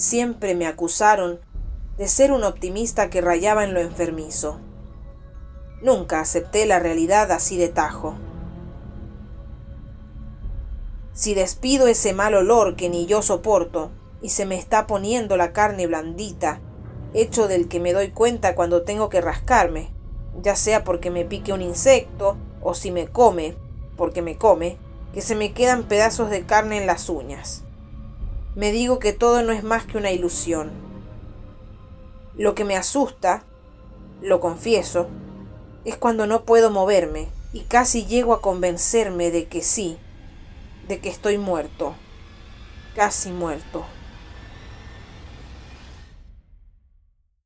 siempre me acusaron de ser un optimista que rayaba en lo enfermizo. Nunca acepté la realidad así de tajo. Si despido ese mal olor que ni yo soporto y se me está poniendo la carne blandita, hecho del que me doy cuenta cuando tengo que rascarme, ya sea porque me pique un insecto o si me come, porque me come, que se me quedan pedazos de carne en las uñas. Me digo que todo no es más que una ilusión. Lo que me asusta, lo confieso, es cuando no puedo moverme y casi llego a convencerme de que sí, de que estoy muerto, casi muerto.